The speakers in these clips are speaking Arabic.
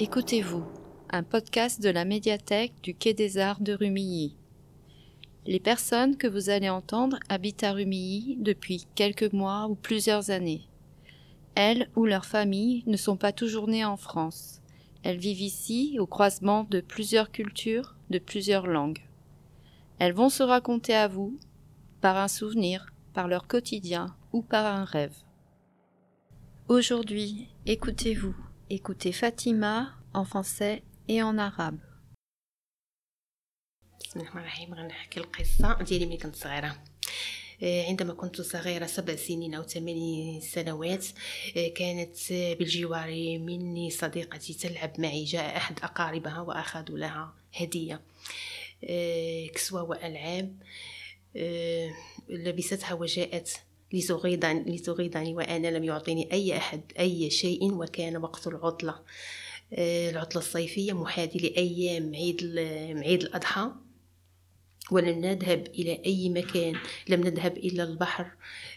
Écoutez-vous, un podcast de la médiathèque du Quai des Arts de Rumilly. Les personnes que vous allez entendre habitent à Rumilly depuis quelques mois ou plusieurs années. Elles ou leurs familles ne sont pas toujours nées en France. Elles vivent ici au croisement de plusieurs cultures, de plusieurs langues. Elles vont se raconter à vous par un souvenir, par leur quotidien ou par un rêve. Aujourd'hui, écoutez-vous, écoutez Fatima en français et en arabe. بسم الله الرحمن الرحيم غنحكي القصة ديالي كنت صغيرة عندما كنت صغيرة سبع سنين أو ثمان سنوات كانت بالجوار مني صديقتي تلعب معي جاء أحد أقاربها وأخذوا لها هدية كسوة وألعاب لبستها وجاءت لتغيظني لتغيظني وأنا لم يعطيني أي أحد أي شيء وكان وقت العطلة. آه، العطلة الصيفية محاذي لأيام عيد عيد الأضحى. ولم نذهب إلى أي مكان لم نذهب إلى البحر.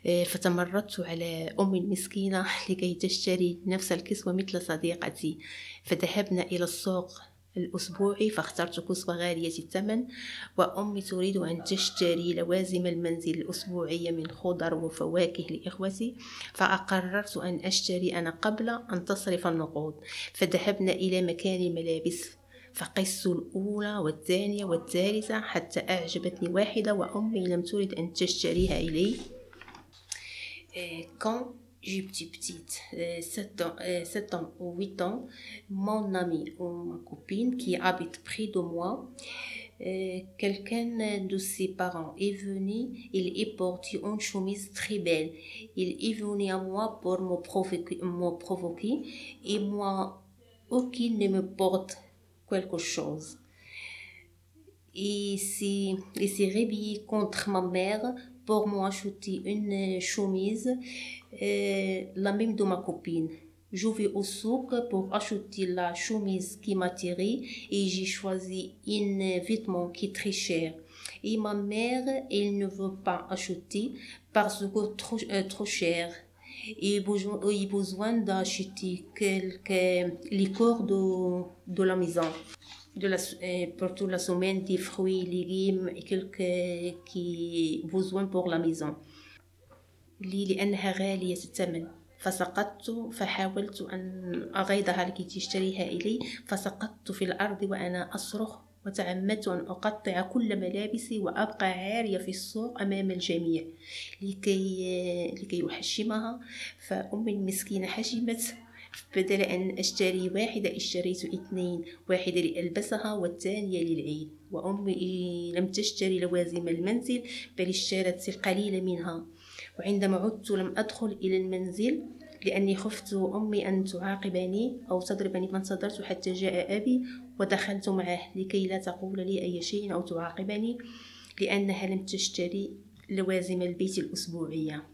آه، فتمردت على أم مسكينة لكي تشتري نفس الكسوة مثل صديقتي. فذهبنا إلى السوق. الأسبوعي فاخترت كسوة غالية الثمن وأمي تريد أن تشتري لوازم المنزل الأسبوعية من خضر وفواكه لإخوتي فأقررت أن أشتري أنا قبل أن تصرف النقود. فذهبنا إلى مكان الملابس فقست الأولى والثانية والثالثة حتى أعجبتني واحدة وأمي لم ترد أن تشتريها إلي. Euh, j'étais petite, euh, 7 ans, euh, 7 ans ou 8 ans, mon amie ou ma copine qui habite près de moi, euh, quelqu'un de ses parents est venu, il est porté une chemise très belle. Il est venu à moi pour me provoquer, me provoquer et moi, aucun ne me porte quelque chose. Il s'est réveillé contre ma mère pour m'acheter une chemise, euh, la même de ma copine. Je vais au souk pour acheter la chemise qui m'a tiré et j'ai choisi un vêtement qui est très cher. Et ma mère, elle ne veut pas acheter parce que trop, euh, trop cher. Et besoin, et besoin d'acheter quelques liqueurs de, de la maison. De la, euh, pour toute la semaine, des fruits, légumes et quelques qui besoin pour la maison. لي لأنها غالية الثمن فسقطت فحاولت أن أغيضها لكي تشتريها إلي فسقطت في الأرض وأنا أصرخ وتعمدت أن أقطع كل ملابسي وأبقى عارية في السوق أمام الجميع. لكي لكي أحشمها فأمي المسكينة حشمت. بدل أن أشتري واحدة اشتريت اثنين واحدة لألبسها والثانية للعيد. وأمي لم تشتري لوازم المنزل بل اشترت القليل منها. وعندما عدت لم أدخل إلى المنزل لأني خفت أمي أن تعاقبني أو تضربني فانتظرت حتى جاء أبي ودخلت معه لكي لا تقول لي أي شيء أو تعاقبني لأنها لم تشتري لوازم البيت الأسبوعية.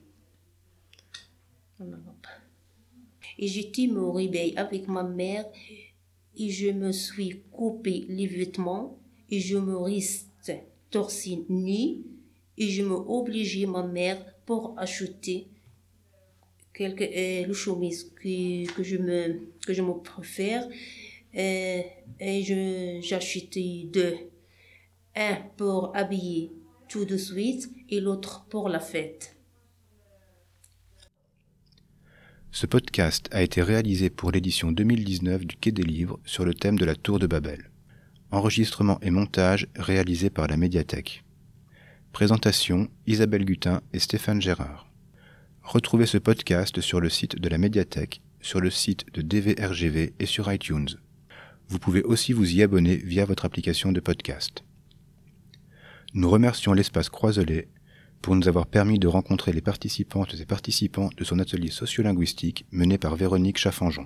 Et j'étais me réveille avec ma mère et je me suis coupé les vêtements et je me reste torse nu et je me obligeais ma mère pour acheter quelque euh, le chemise que, que je me que je me préfère euh, et je j'achetais deux un pour habiller tout de suite et l'autre pour la fête Ce podcast a été réalisé pour l'édition 2019 du Quai des Livres sur le thème de la Tour de Babel. Enregistrement et montage réalisé par la médiathèque. Présentation Isabelle Gutin et Stéphane Gérard. Retrouvez ce podcast sur le site de la médiathèque, sur le site de DVRGV et sur iTunes. Vous pouvez aussi vous y abonner via votre application de podcast. Nous remercions l'espace Croiselet pour nous avoir permis de rencontrer les participantes et participants de son atelier sociolinguistique mené par Véronique Chaffanjon.